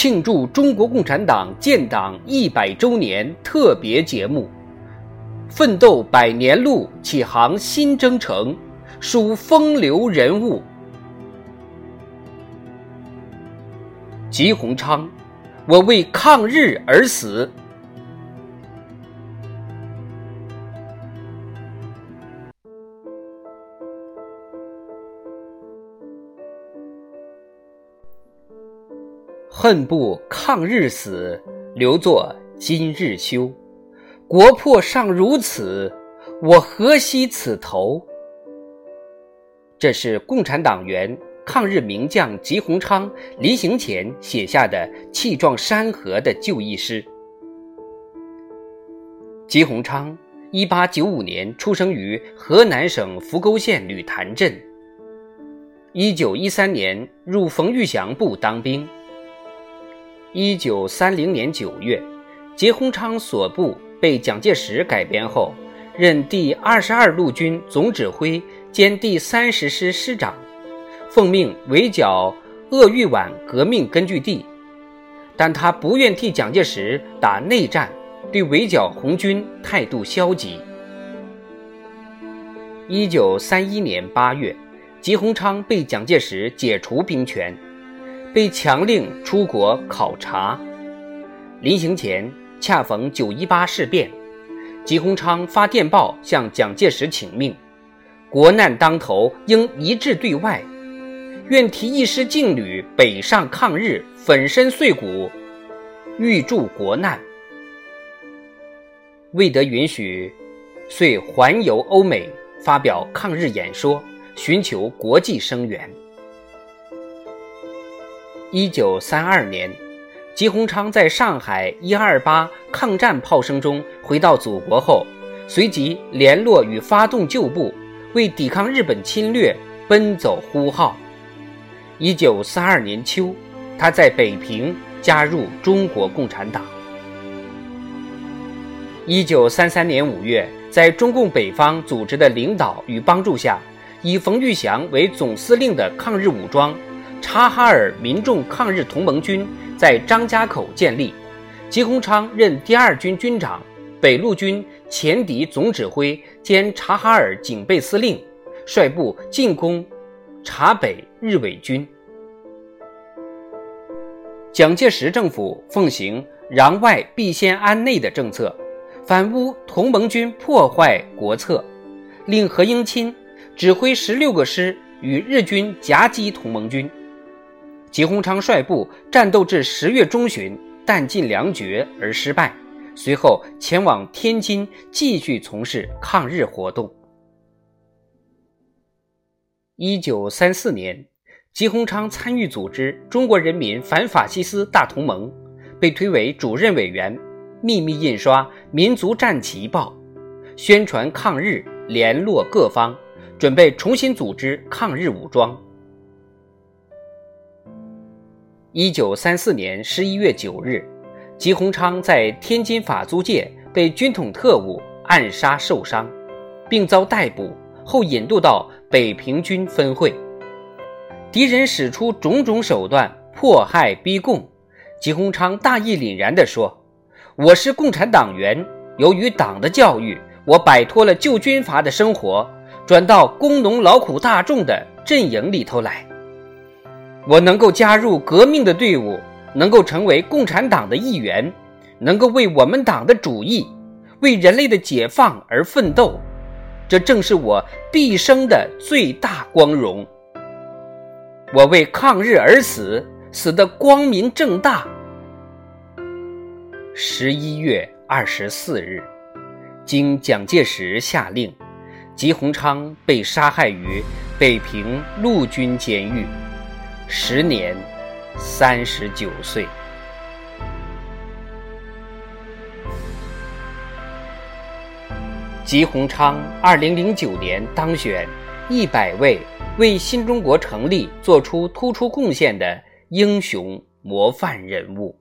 庆祝中国共产党建党一百周年特别节目。奋斗百年路，启航新征程，数风流人物。吉鸿昌，我为抗日而死。恨不抗日死，留作今日休。国破尚如此，我何惜此头？这是共产党员、抗日名将吉鸿昌临行前写下的气壮山河的就义诗。吉鸿昌，一八九五年出生于河南省扶沟县吕潭镇。一九一三年入冯玉祥部当兵。一九三零年九月，吉鸿昌所部被蒋介石改编后，任第二十二路军总指挥兼第三十师师长，奉命围剿鄂豫皖革命根据地。但他不愿替蒋介石打内战，对围剿红军态度消极。一九三一年八月，吉鸿昌被蒋介石解除兵权。被强令出国考察，临行前恰逢九一八事变，吉鸿昌发电报向蒋介石请命：国难当头，应一致对外，愿提一师劲旅北上抗日，粉身碎骨，欲助国难。未得允许，遂环游欧美，发表抗日演说，寻求国际声援。一九三二年，吉鸿昌在上海一二八抗战炮声中回到祖国后，随即联络与发动旧部，为抵抗日本侵略奔走呼号。一九三二年秋，他在北平加入中国共产党。一九三三年五月，在中共北方组织的领导与帮助下，以冯玉祥为总司令的抗日武装。察哈尔民众抗日同盟军在张家口建立，吉鸿昌任第二军军长、北路军前敌总指挥兼察哈尔警备司令，率部进攻察北日伪军。蒋介石政府奉行“攘外必先安内”的政策，反诬同盟军破坏国策，令何应钦指挥十六个师与日军夹击同盟军。吉鸿昌率部战斗至十月中旬，弹尽粮绝而失败。随后前往天津，继续从事抗日活动。一九三四年，吉鸿昌参与组织中国人民反法西斯大同盟，被推为主任委员，秘密印刷《民族战旗报》，宣传抗日，联络各方，准备重新组织抗日武装。一九三四年十一月九日，吉鸿昌在天津法租界被军统特务暗杀受伤，并遭逮捕后引渡到北平军分会。敌人使出种种手段迫害逼供，吉鸿昌大义凛然地说：“我是共产党员，由于党的教育，我摆脱了旧军阀的生活，转到工农劳苦大众的阵营里头来。”我能够加入革命的队伍，能够成为共产党的一员，能够为我们党的主义、为人类的解放而奋斗，这正是我毕生的最大光荣。我为抗日而死，死得光明正大。十一月二十四日，经蒋介石下令，吉鸿昌被杀害于北平陆军监狱。时年三十九岁。吉鸿昌二零零九年当选一百位为新中国成立做出突出贡献的英雄模范人物。